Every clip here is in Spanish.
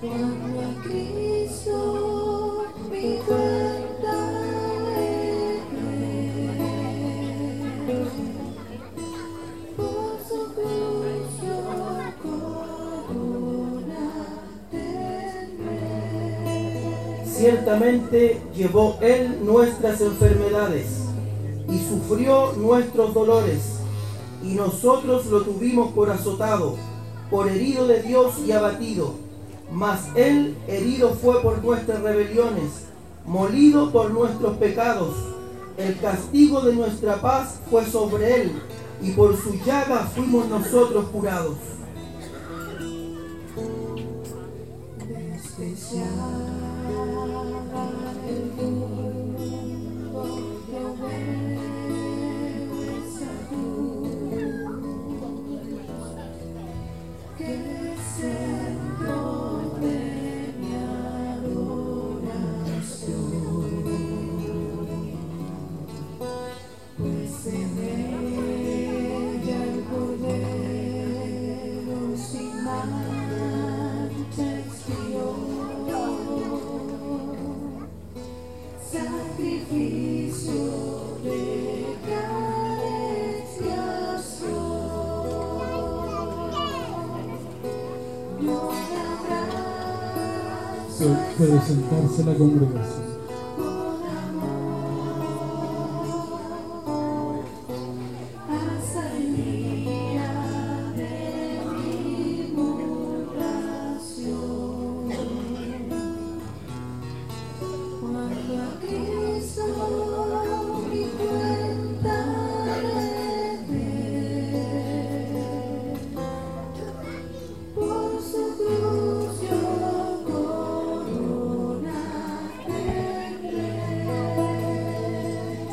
Cuando a Cristo mi cuenta por su. Ciertamente llevó Él nuestras enfermedades y sufrió nuestros dolores, y nosotros lo tuvimos por azotado, por herido de Dios y abatido. Mas Él herido fue por nuestras rebeliones, molido por nuestros pecados. El castigo de nuestra paz fue sobre Él, y por su llaga fuimos nosotros curados. Puede sentarse la congregación.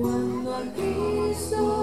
Cuando a Cristo